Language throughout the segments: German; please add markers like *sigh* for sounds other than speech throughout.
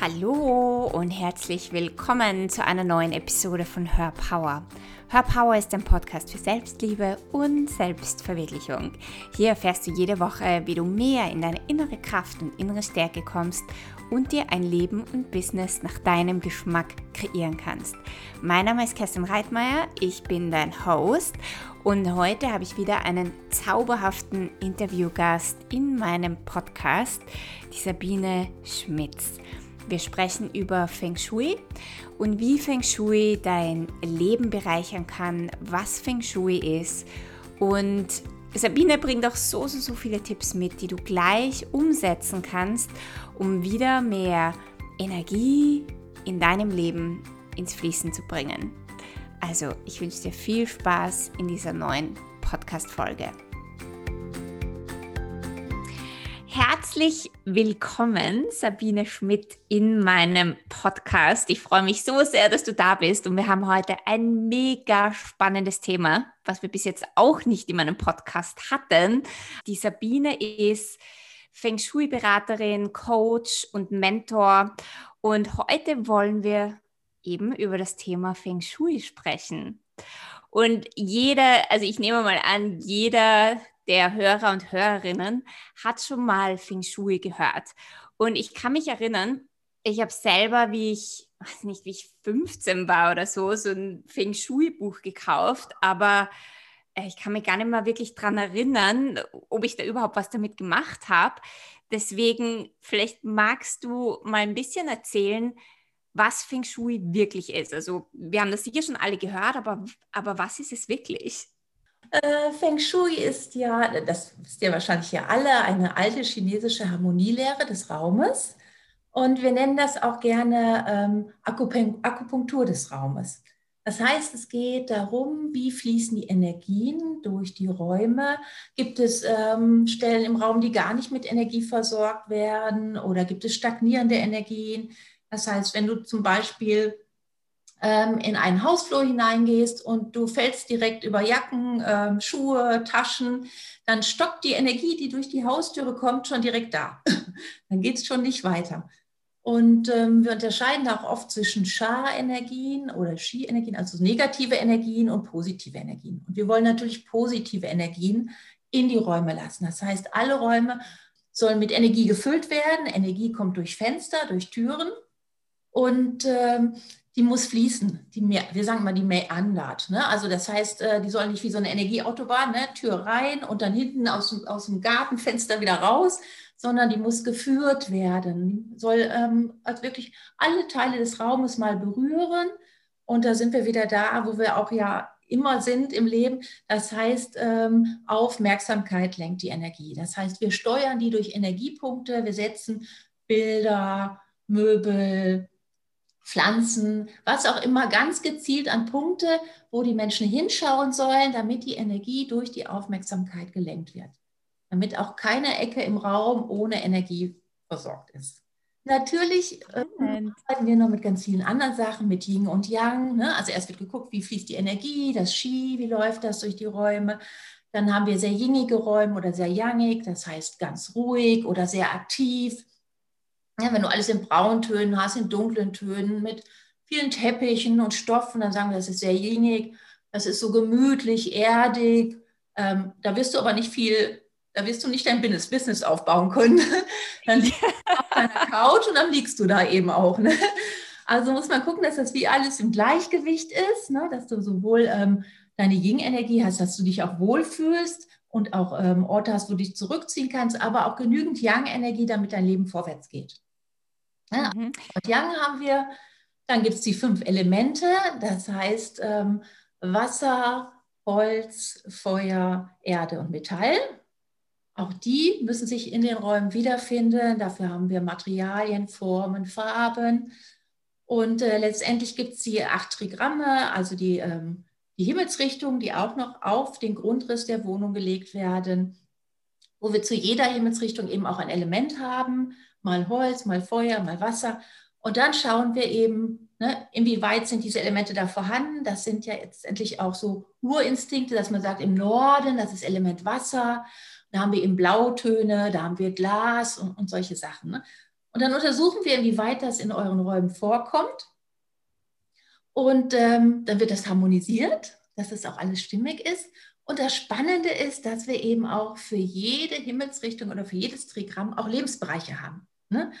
Hallo und herzlich willkommen zu einer neuen Episode von Hör Power. Hör Power ist ein Podcast für Selbstliebe und Selbstverwirklichung. Hier erfährst du jede Woche, wie du mehr in deine innere Kraft und innere Stärke kommst und dir ein Leben und Business nach deinem Geschmack kreieren kannst. Mein Name ist Kerstin Reitmeier, ich bin dein Host und heute habe ich wieder einen zauberhaften Interviewgast in meinem Podcast, die Sabine Schmitz. Wir sprechen über Feng Shui und wie Feng Shui dein Leben bereichern kann, was Feng Shui ist. Und Sabine bringt auch so, so, so viele Tipps mit, die du gleich umsetzen kannst, um wieder mehr Energie in deinem Leben ins Fließen zu bringen. Also, ich wünsche dir viel Spaß in dieser neuen Podcast-Folge. Herzlich willkommen, Sabine Schmidt, in meinem Podcast. Ich freue mich so sehr, dass du da bist und wir haben heute ein mega spannendes Thema, was wir bis jetzt auch nicht in meinem Podcast hatten. Die Sabine ist Feng Shui-Beraterin, Coach und Mentor und heute wollen wir eben über das Thema Feng Shui sprechen. Und jeder, also ich nehme mal an, jeder, der Hörer und Hörerinnen hat schon mal Feng Shui gehört. Und ich kann mich erinnern, ich habe selber, wie ich, weiß nicht, wie ich 15 war oder so, so ein Feng Shui-Buch gekauft, aber äh, ich kann mich gar nicht mehr wirklich daran erinnern, ob ich da überhaupt was damit gemacht habe. Deswegen, vielleicht magst du mal ein bisschen erzählen, was Feng Shui wirklich ist. Also, wir haben das sicher schon alle gehört, aber, aber was ist es wirklich? Äh, Feng Shui ist ja, das wisst ihr wahrscheinlich ja alle, eine alte chinesische Harmonielehre des Raumes. Und wir nennen das auch gerne ähm, Akupunktur des Raumes. Das heißt, es geht darum, wie fließen die Energien durch die Räume. Gibt es ähm, Stellen im Raum, die gar nicht mit Energie versorgt werden oder gibt es stagnierende Energien? Das heißt, wenn du zum Beispiel ähm, in einen Hausflur hineingehst und du fällst direkt über Jacken, ähm, Schuhe, Taschen, dann stockt die Energie, die durch die Haustüre kommt, schon direkt da. *laughs* dann geht es schon nicht weiter. Und ähm, wir unterscheiden auch oft zwischen Scha-Energien oder Shi-Energien, also negative Energien und positive Energien. Und wir wollen natürlich positive Energien in die Räume lassen. Das heißt, alle Räume sollen mit Energie gefüllt werden. Energie kommt durch Fenster, durch Türen. Und ähm, die muss fließen. Die, wir sagen mal, die meandert. Ne? Also das heißt, äh, die soll nicht wie so eine Energieautobahn, ne? Tür rein und dann hinten aus, aus dem Gartenfenster wieder raus, sondern die muss geführt werden. Soll ähm, also wirklich alle Teile des Raumes mal berühren. Und da sind wir wieder da, wo wir auch ja immer sind im Leben. Das heißt, ähm, Aufmerksamkeit lenkt die Energie. Das heißt, wir steuern die durch Energiepunkte. Wir setzen Bilder, Möbel, Pflanzen, was auch immer, ganz gezielt an Punkte, wo die Menschen hinschauen sollen, damit die Energie durch die Aufmerksamkeit gelenkt wird. Damit auch keine Ecke im Raum ohne Energie versorgt ist. Natürlich äh, arbeiten wir noch mit ganz vielen anderen Sachen, mit Yin und Yang. Ne? Also erst wird geguckt, wie fließt die Energie, das Qi, wie läuft das durch die Räume. Dann haben wir sehr yingige Räume oder sehr yangig, das heißt ganz ruhig oder sehr aktiv. Ja, wenn du alles in Brauntönen hast, in dunklen Tönen, mit vielen Teppichen und Stoffen, dann sagen wir, das ist sehr jinig, das ist so gemütlich, erdig. Ähm, da wirst du aber nicht viel, da wirst du nicht dein Business aufbauen können. *laughs* dann liegst du auf deiner *laughs* Couch und dann liegst du da eben auch. Ne? Also muss man gucken, dass das wie alles im Gleichgewicht ist, ne? dass du sowohl ähm, deine Yin-Energie hast, dass du dich auch wohlfühlst und auch ähm, Orte hast, wo du dich zurückziehen kannst, aber auch genügend Yang-Energie, damit dein Leben vorwärts geht. Ja, mhm. Und Yang haben wir, dann gibt es die fünf Elemente, das heißt ähm, Wasser, Holz, Feuer, Erde und Metall. Auch die müssen sich in den Räumen wiederfinden. Dafür haben wir Materialien, Formen, Farben. Und äh, letztendlich gibt es die acht Trigramme, also die, ähm, die Himmelsrichtungen, die auch noch auf den Grundriss der Wohnung gelegt werden, wo wir zu jeder Himmelsrichtung eben auch ein Element haben mal Holz, mal Feuer, mal Wasser. Und dann schauen wir eben, ne, inwieweit sind diese Elemente da vorhanden. Das sind ja letztendlich auch so Urinstinkte, dass man sagt, im Norden, das ist Element Wasser. Da haben wir eben Blautöne, da haben wir Glas und, und solche Sachen. Ne? Und dann untersuchen wir, inwieweit das in euren Räumen vorkommt. Und ähm, dann wird das harmonisiert, dass es auch alles stimmig ist. Und das Spannende ist, dass wir eben auch für jede Himmelsrichtung oder für jedes Trigramm auch Lebensbereiche haben. Ne?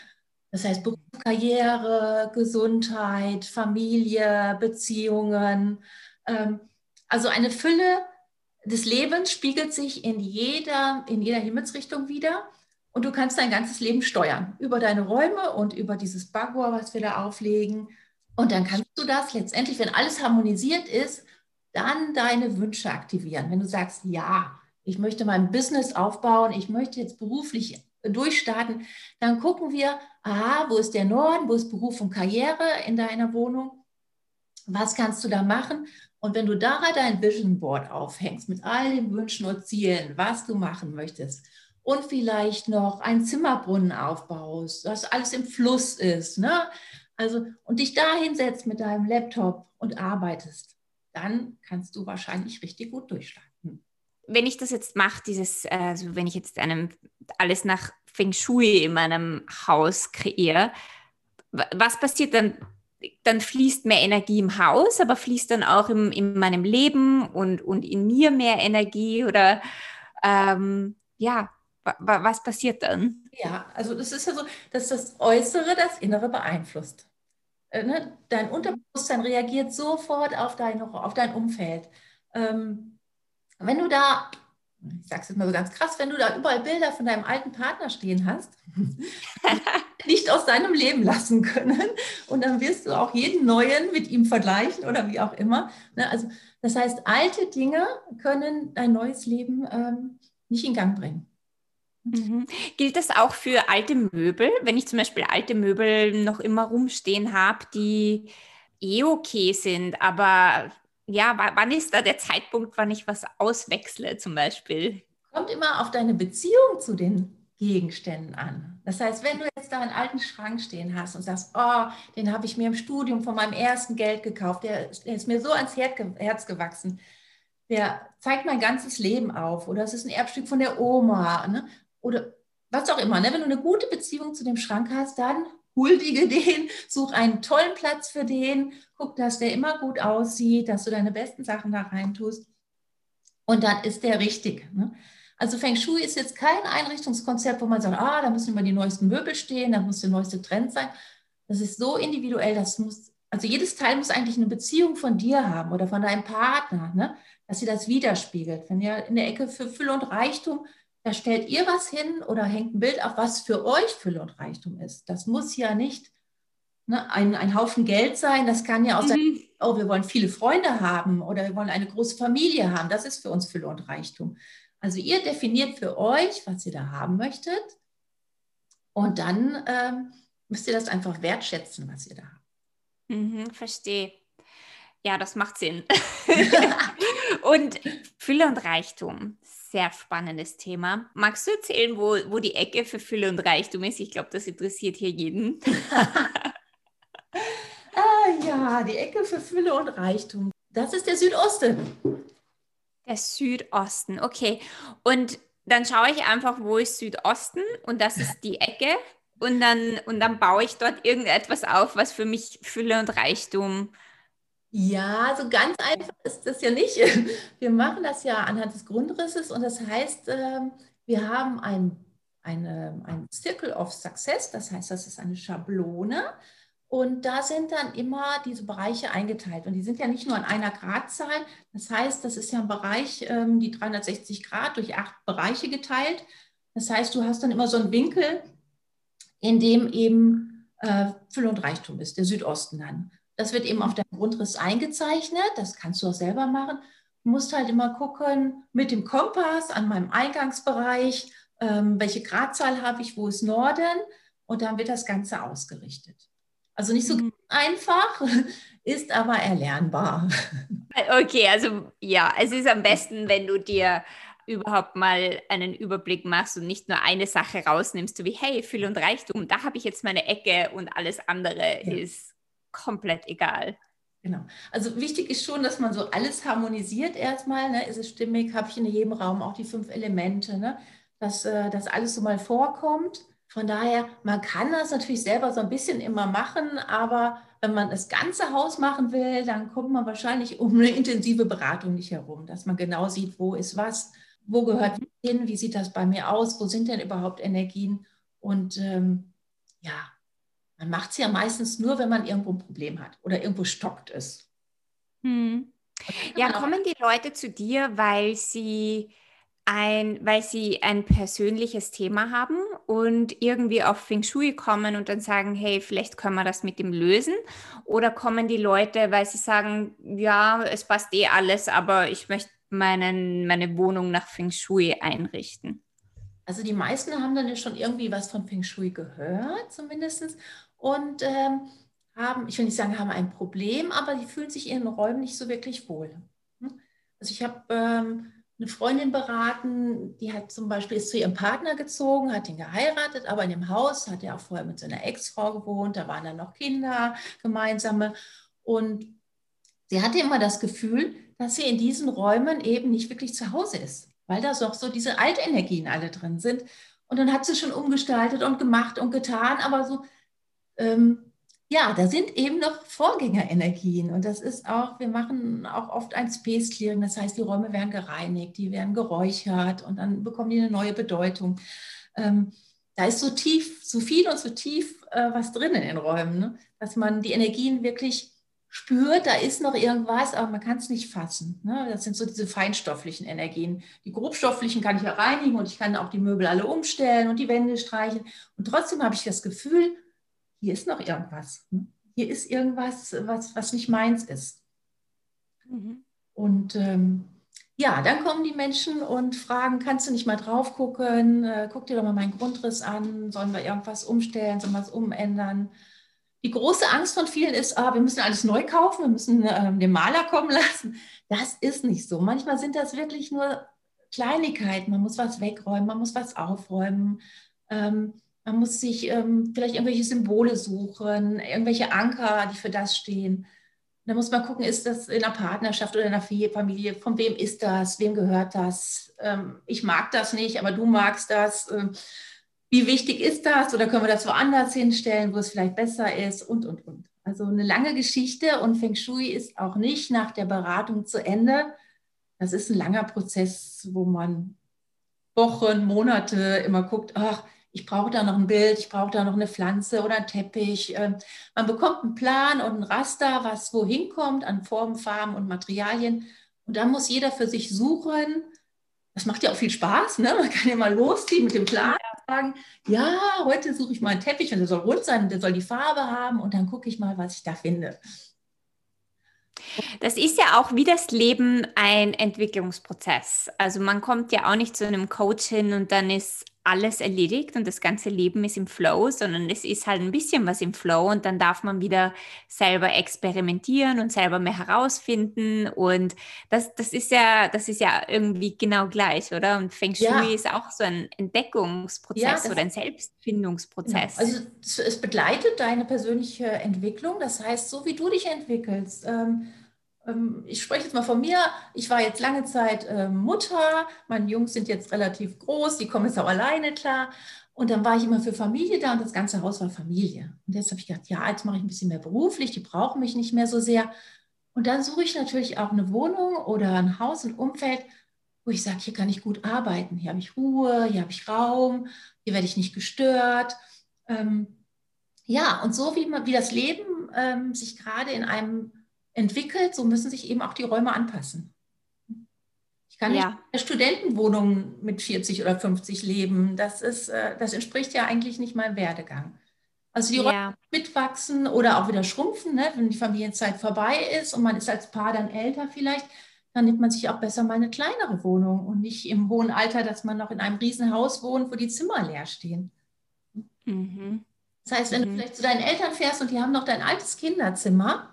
Das heißt Beruf, Karriere, Gesundheit, Familie, Beziehungen. Ähm, also eine Fülle des Lebens spiegelt sich in jeder, in jeder Himmelsrichtung wieder. Und du kannst dein ganzes Leben steuern über deine Räume und über dieses Bagua, was wir da auflegen. Und dann kannst du das letztendlich, wenn alles harmonisiert ist, dann deine Wünsche aktivieren. Wenn du sagst, ja, ich möchte mein Business aufbauen, ich möchte jetzt beruflich durchstarten, dann gucken wir, aha, wo ist der Norden, wo ist Beruf und Karriere in deiner Wohnung? Was kannst du da machen? Und wenn du da dein Vision Board aufhängst mit all den Wünschen und Zielen, was du machen möchtest und vielleicht noch einen Zimmerbrunnen aufbaust, dass alles im Fluss ist, ne? Also und dich da hinsetzt mit deinem Laptop und arbeitest, dann kannst du wahrscheinlich richtig gut durchstarten. Wenn ich das jetzt mache, dieses, also wenn ich jetzt einem alles nach Feng Shui in meinem Haus kreiere, was passiert dann? Dann fließt mehr Energie im Haus, aber fließt dann auch im, in meinem Leben und, und in mir mehr Energie oder ähm, ja, was passiert dann? Ja, also das ist ja so, dass das Äußere das Innere beeinflusst. Äh, ne? Dein Unterbewusstsein reagiert sofort auf dein, auf dein Umfeld. Ähm, wenn du da, ich sage es jetzt mal so ganz krass, wenn du da überall Bilder von deinem alten Partner stehen hast, *laughs* nicht aus deinem Leben lassen können und dann wirst du auch jeden neuen mit ihm vergleichen oder wie auch immer. Ne? Also das heißt, alte Dinge können dein neues Leben ähm, nicht in Gang bringen. Mhm. Gilt das auch für alte Möbel? Wenn ich zum Beispiel alte Möbel noch immer rumstehen habe, die eh okay sind, aber ja, wann ist da der Zeitpunkt, wann ich was auswechsle zum Beispiel? Kommt immer auf deine Beziehung zu den Gegenständen an. Das heißt, wenn du jetzt da einen alten Schrank stehen hast und sagst, oh, den habe ich mir im Studium von meinem ersten Geld gekauft, der, der ist mir so ans Herz gewachsen, der zeigt mein ganzes Leben auf oder es ist ein Erbstück von der Oma. Ne? oder was auch immer. Ne? Wenn du eine gute Beziehung zu dem Schrank hast, dann huldige den, such einen tollen Platz für den, guck, dass der immer gut aussieht, dass du deine besten Sachen da rein tust. Und dann ist der richtig. Ne? Also Feng Shui ist jetzt kein Einrichtungskonzept, wo man sagt, ah, da müssen immer die neuesten Möbel stehen, da muss der neueste Trend sein. Das ist so individuell, das muss, also jedes Teil muss eigentlich eine Beziehung von dir haben oder von deinem Partner, ne? dass sie das widerspiegelt. Wenn ihr in der Ecke für Fülle und Reichtum da stellt ihr was hin oder hängt ein Bild auf, was für euch Fülle und Reichtum ist. Das muss ja nicht ne, ein, ein Haufen Geld sein. Das kann ja auch mhm. sein, oh, wir wollen viele Freunde haben oder wir wollen eine große Familie haben. Das ist für uns Fülle und Reichtum. Also ihr definiert für euch, was ihr da haben möchtet. Und dann ähm, müsst ihr das einfach wertschätzen, was ihr da habt. Mhm, verstehe. Ja, das macht Sinn. *laughs* *laughs* und Fülle und Reichtum, sehr spannendes Thema. Magst du erzählen, wo, wo die Ecke für Fülle und Reichtum ist? Ich glaube, das interessiert hier jeden. *laughs* *laughs* ah, ja, die Ecke für Fülle und Reichtum. Das ist der Südosten. Der Südosten, okay. Und dann schaue ich einfach, wo ist Südosten und das ist die Ecke. Und dann, und dann baue ich dort irgendetwas auf, was für mich Fülle und Reichtum ja, so ganz einfach ist das ja nicht. *laughs* Wir machen das ja anhand des Grundrisses und das heißt, ähm, wir haben ein, eine, ein Circle of Success, das heißt, das ist eine Schablone und da sind dann immer diese Bereiche eingeteilt und die sind ja nicht nur an einer Gradzahl, das heißt, das ist ja ein Bereich, ähm, die 360 Grad durch acht Bereiche geteilt. Das heißt, du hast dann immer so einen Winkel, in dem eben äh, Fülle und Reichtum ist, der Südosten dann. Das wird eben auf deinem Grundriss eingezeichnet. Das kannst du auch selber machen. Du musst halt immer gucken mit dem Kompass an meinem Eingangsbereich, ähm, welche Gradzahl habe ich, wo ist Norden und dann wird das Ganze ausgerichtet. Also nicht so mhm. einfach, *laughs* ist aber erlernbar. *laughs* Okay, also ja, es ist am besten, wenn du dir überhaupt mal einen Überblick machst und nicht nur eine Sache rausnimmst, so wie, hey, Fülle und Reichtum, da habe ich jetzt meine Ecke und alles andere ja. ist komplett egal. Genau. Also wichtig ist schon, dass man so alles harmonisiert erstmal. Ne? Ist es stimmig? Habe ich in jedem Raum auch die fünf Elemente? Ne? Dass äh, das alles so mal vorkommt. Von daher, man kann das natürlich selber so ein bisschen immer machen, aber wenn man das ganze Haus machen will, dann kommt man wahrscheinlich um eine intensive Beratung nicht herum, dass man genau sieht, wo ist was, wo gehört hin, wie sieht das bei mir aus, wo sind denn überhaupt Energien und ähm, ja, man macht es ja meistens nur, wenn man irgendwo ein Problem hat oder irgendwo stockt ist. Hm. Ja, kommen die Leute zu dir, weil sie ein, weil sie ein persönliches Thema haben und irgendwie auf Feng Shui kommen und dann sagen, hey, vielleicht können wir das mit dem lösen? Oder kommen die Leute, weil sie sagen, ja, es passt eh alles, aber ich möchte meinen, meine Wohnung nach Feng Shui einrichten? Also die meisten haben dann ja schon irgendwie was von Feng Shui gehört, zumindest. Und ähm, haben, ich will nicht sagen, haben ein Problem, aber die fühlen sich in ihren Räumen nicht so wirklich wohl. Hm? Also ich habe ähm, eine Freundin beraten, die hat zum Beispiel ist zu ihrem Partner gezogen, hat ihn geheiratet, aber in dem Haus hat er auch vorher mit seiner Ex-Frau gewohnt, da waren dann noch Kinder gemeinsame und sie hatte immer das Gefühl, dass sie in diesen Räumen eben nicht wirklich zu Hause ist, weil da auch so diese Altenergien alle drin sind. Und dann hat sie schon umgestaltet und gemacht und getan, aber so ähm, ja, da sind eben noch Vorgängerenergien und das ist auch, wir machen auch oft ein Space Clearing, das heißt, die Räume werden gereinigt, die werden geräuchert und dann bekommen die eine neue Bedeutung. Ähm, da ist so tief, so viel und so tief äh, was drin in den Räumen, ne? dass man die Energien wirklich spürt, da ist noch irgendwas, aber man kann es nicht fassen. Ne? Das sind so diese feinstofflichen Energien. Die grobstofflichen kann ich ja reinigen und ich kann auch die Möbel alle umstellen und die Wände streichen. Und trotzdem habe ich das Gefühl, hier ist noch irgendwas. Hm? Hier ist irgendwas, was, was nicht meins ist. Mhm. Und ähm, ja, dann kommen die Menschen und fragen, kannst du nicht mal drauf gucken? Äh, guck dir doch mal meinen Grundriss an. Sollen wir irgendwas umstellen? Sollen wir was umändern? Die große Angst von vielen ist, ah, wir müssen alles neu kaufen, wir müssen äh, den Maler kommen lassen. Das ist nicht so. Manchmal sind das wirklich nur Kleinigkeiten. Man muss was wegräumen, man muss was aufräumen. Ähm, man muss sich ähm, vielleicht irgendwelche Symbole suchen, irgendwelche Anker, die für das stehen. Da muss man gucken, ist das in einer Partnerschaft oder in einer Familie, von wem ist das, wem gehört das? Ähm, ich mag das nicht, aber du magst das. Ähm, wie wichtig ist das? Oder können wir das woanders hinstellen, wo es vielleicht besser ist? Und, und, und. Also eine lange Geschichte und Feng Shui ist auch nicht nach der Beratung zu Ende. Das ist ein langer Prozess, wo man Wochen, Monate immer guckt, ach, ich brauche da noch ein Bild, ich brauche da noch eine Pflanze oder einen Teppich. Ähm, man bekommt einen Plan und ein Raster, was wohin kommt an Formen, Farben und Materialien. Und dann muss jeder für sich suchen. Das macht ja auch viel Spaß. Ne? Man kann ja mal losziehen mit dem Plan sagen, ja, heute suche ich mal einen Teppich und der soll rund sein und der soll die Farbe haben und dann gucke ich mal, was ich da finde. Das ist ja auch wie das Leben ein Entwicklungsprozess. Also man kommt ja auch nicht zu einem Coach hin und dann ist alles erledigt und das ganze Leben ist im Flow, sondern es ist halt ein bisschen was im Flow und dann darf man wieder selber experimentieren und selber mehr herausfinden und das, das ist ja, das ist ja irgendwie genau gleich, oder? Und Feng Shui ja. ist auch so ein Entdeckungsprozess ja, oder ein Selbstfindungsprozess. Genau. Also es begleitet deine persönliche Entwicklung, das heißt, so wie du dich entwickelst, ähm, ich spreche jetzt mal von mir. Ich war jetzt lange Zeit ähm, Mutter. Meine Jungs sind jetzt relativ groß, die kommen jetzt auch alleine klar. Und dann war ich immer für Familie da und das ganze Haus war Familie. Und jetzt habe ich gedacht, ja, jetzt mache ich ein bisschen mehr beruflich, die brauchen mich nicht mehr so sehr. Und dann suche ich natürlich auch eine Wohnung oder ein Haus, ein Umfeld, wo ich sage, hier kann ich gut arbeiten, hier habe ich Ruhe, hier habe ich Raum, hier werde ich nicht gestört. Ähm, ja, und so wie, wie das Leben ähm, sich gerade in einem entwickelt, so müssen sich eben auch die Räume anpassen. Ich kann nicht ja. in einer Studentenwohnung mit 40 oder 50 leben. Das, ist, äh, das entspricht ja eigentlich nicht meinem Werdegang. Also die Räume ja. mitwachsen oder auch wieder schrumpfen, ne? wenn die Familienzeit vorbei ist und man ist als Paar dann älter vielleicht, dann nimmt man sich auch besser mal eine kleinere Wohnung und nicht im hohen Alter, dass man noch in einem Riesenhaus wohnt, wo die Zimmer leer stehen. Mhm. Das heißt, wenn mhm. du vielleicht zu deinen Eltern fährst und die haben noch dein altes Kinderzimmer,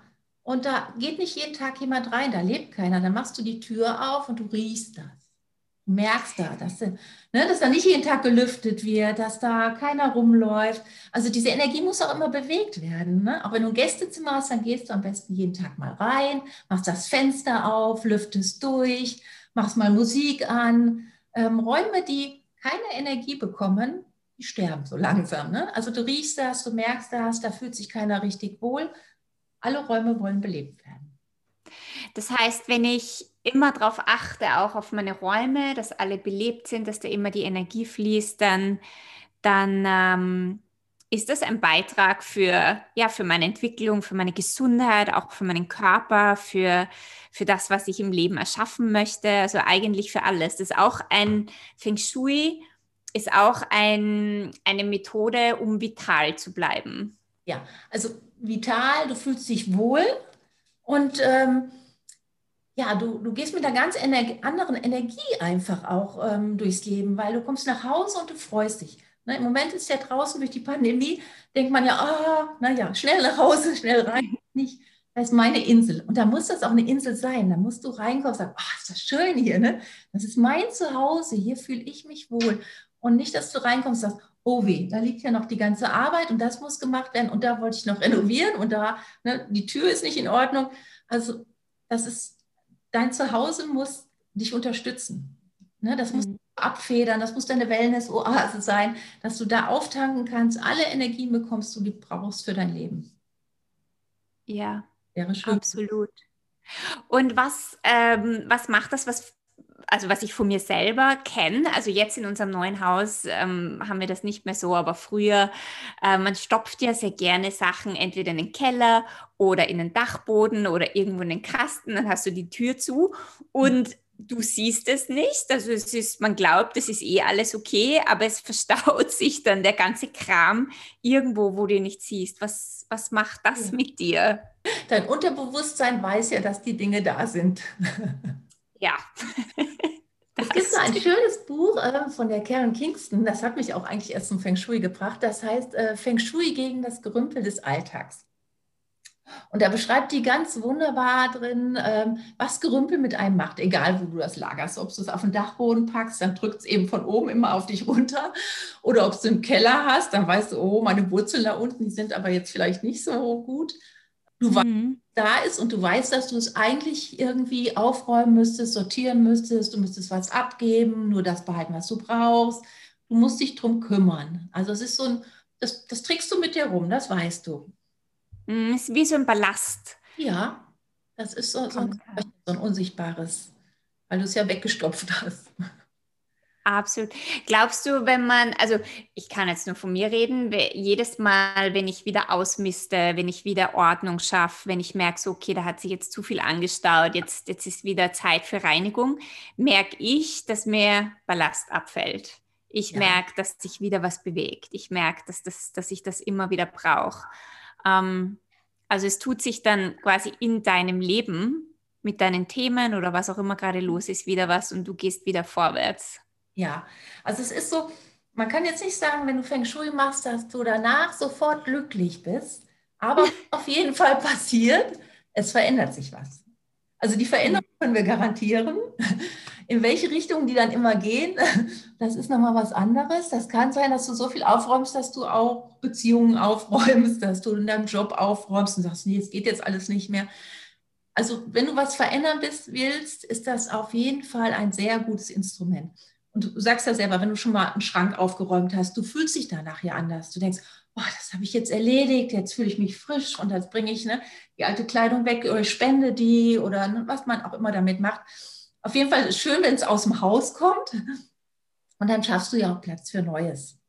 und da geht nicht jeden Tag jemand rein, da lebt keiner. Dann machst du die Tür auf und du riechst das. Du merkst da, dass, ne, dass da nicht jeden Tag gelüftet wird, dass da keiner rumläuft. Also diese Energie muss auch immer bewegt werden. Ne? Auch wenn du ein Gästezimmer hast, dann gehst du am besten jeden Tag mal rein, machst das Fenster auf, lüftest durch, machst mal Musik an. Ähm, Räume, die keine Energie bekommen, die sterben so langsam. Ne? Also du riechst das, du merkst das, da fühlt sich keiner richtig wohl. Alle Räume wollen belebt werden. Das heißt, wenn ich immer darauf achte, auch auf meine Räume, dass alle belebt sind, dass da immer die Energie fließt, dann, dann ähm, ist das ein Beitrag für, ja, für meine Entwicklung, für meine Gesundheit, auch für meinen Körper, für, für das, was ich im Leben erschaffen möchte, also eigentlich für alles. Das ist auch ein Feng Shui, ist auch ein, eine Methode, um vital zu bleiben. Ja, also vital, du fühlst dich wohl und ähm, ja, du, du gehst mit einer ganz ener anderen Energie einfach auch ähm, durchs Leben, weil du kommst nach Hause und du freust dich. Ne, Im Moment ist ja draußen durch die Pandemie, denkt man ja, ah, naja, schnell nach Hause, schnell rein. Nicht, das ist meine Insel. Und da muss das auch eine Insel sein. Da musst du reinkommen und sagen, ah, ist das schön hier, ne? Das ist mein Zuhause, hier fühle ich mich wohl. Und nicht, dass du reinkommst und sagst, oh weh, da liegt ja noch die ganze Arbeit und das muss gemacht werden und da wollte ich noch *laughs* renovieren und da, ne, die Tür ist nicht in Ordnung. Also das ist, dein Zuhause muss dich unterstützen. Ne, das muss mhm abfedern, das muss deine Wellness-Oase sein, dass du da auftanken kannst, alle Energien bekommst, die du brauchst für dein Leben. Ja, Wäre schön. absolut. Und was, ähm, was macht das, was also was ich von mir selber kenne, also jetzt in unserem neuen Haus ähm, haben wir das nicht mehr so, aber früher, äh, man stopft ja sehr gerne Sachen entweder in den Keller oder in den Dachboden oder irgendwo in den Kasten, dann hast du die Tür zu und du siehst es nicht. Also es ist, man glaubt, es ist eh alles okay, aber es *laughs* verstaut sich dann der ganze Kram irgendwo, wo du nicht siehst. Was, was macht das mit dir? Dein Unterbewusstsein weiß ja, dass die Dinge da sind. *laughs* Ja. *laughs* Es gibt so ein schönes Buch äh, von der Karen Kingston, das hat mich auch eigentlich erst zum Feng Shui gebracht. Das heißt äh, Feng Shui gegen das Gerümpel des Alltags. Und da beschreibt die ganz wunderbar drin, ähm, was Gerümpel mit einem macht, egal wo du das lagerst. Ob du es auf den Dachboden packst, dann drückt es eben von oben immer auf dich runter. Oder ob du es im Keller hast, dann weißt du, oh, meine Wurzeln da unten, die sind aber jetzt vielleicht nicht so gut. Du mhm. da ist und du weißt, dass du es eigentlich irgendwie aufräumen müsstest, sortieren müsstest, du müsstest was abgeben, nur das behalten, was du brauchst. Du musst dich drum kümmern. Also es ist so ein, das, das trägst du mit dir rum, das weißt du. Mm, ist wie so ein Ballast. Ja, das ist so, so, ein, so ein unsichtbares, weil du es ja weggestopft hast. Absolut. Glaubst du, wenn man, also ich kann jetzt nur von mir reden, jedes Mal, wenn ich wieder ausmiste, wenn ich wieder Ordnung schaffe, wenn ich merke, so, okay, da hat sich jetzt zu viel angestaut, jetzt, jetzt ist wieder Zeit für Reinigung, merke ich, dass mir Ballast abfällt. Ich ja. merke, dass sich wieder was bewegt. Ich merke, dass, das, dass ich das immer wieder brauche. Ähm, also es tut sich dann quasi in deinem Leben mit deinen Themen oder was auch immer gerade los ist, wieder was und du gehst wieder vorwärts. Ja, also es ist so, man kann jetzt nicht sagen, wenn du Feng Shui machst, dass du danach sofort glücklich bist, aber *laughs* auf jeden Fall passiert, es verändert sich was. Also die Veränderung können wir garantieren. *laughs* In welche Richtung die dann immer gehen, *laughs* das ist nochmal was anderes. Das kann sein, dass du so viel aufräumst, dass du auch Beziehungen aufräumst, dass du in deinem Job aufräumst und sagst, nee, es geht jetzt alles nicht mehr. Also wenn du was verändern willst, ist das auf jeden Fall ein sehr gutes Instrument. Und du sagst ja selber, wenn du schon mal einen Schrank aufgeräumt hast, du fühlst dich danach ja anders. Du denkst, oh, das habe ich jetzt erledigt, jetzt fühle ich mich frisch und jetzt bringe ich ne, die alte Kleidung weg oder spende die oder ne, was man auch immer damit macht. Auf jeden Fall ist es schön, wenn es aus dem Haus kommt. Und dann schaffst du ja auch Platz für Neues.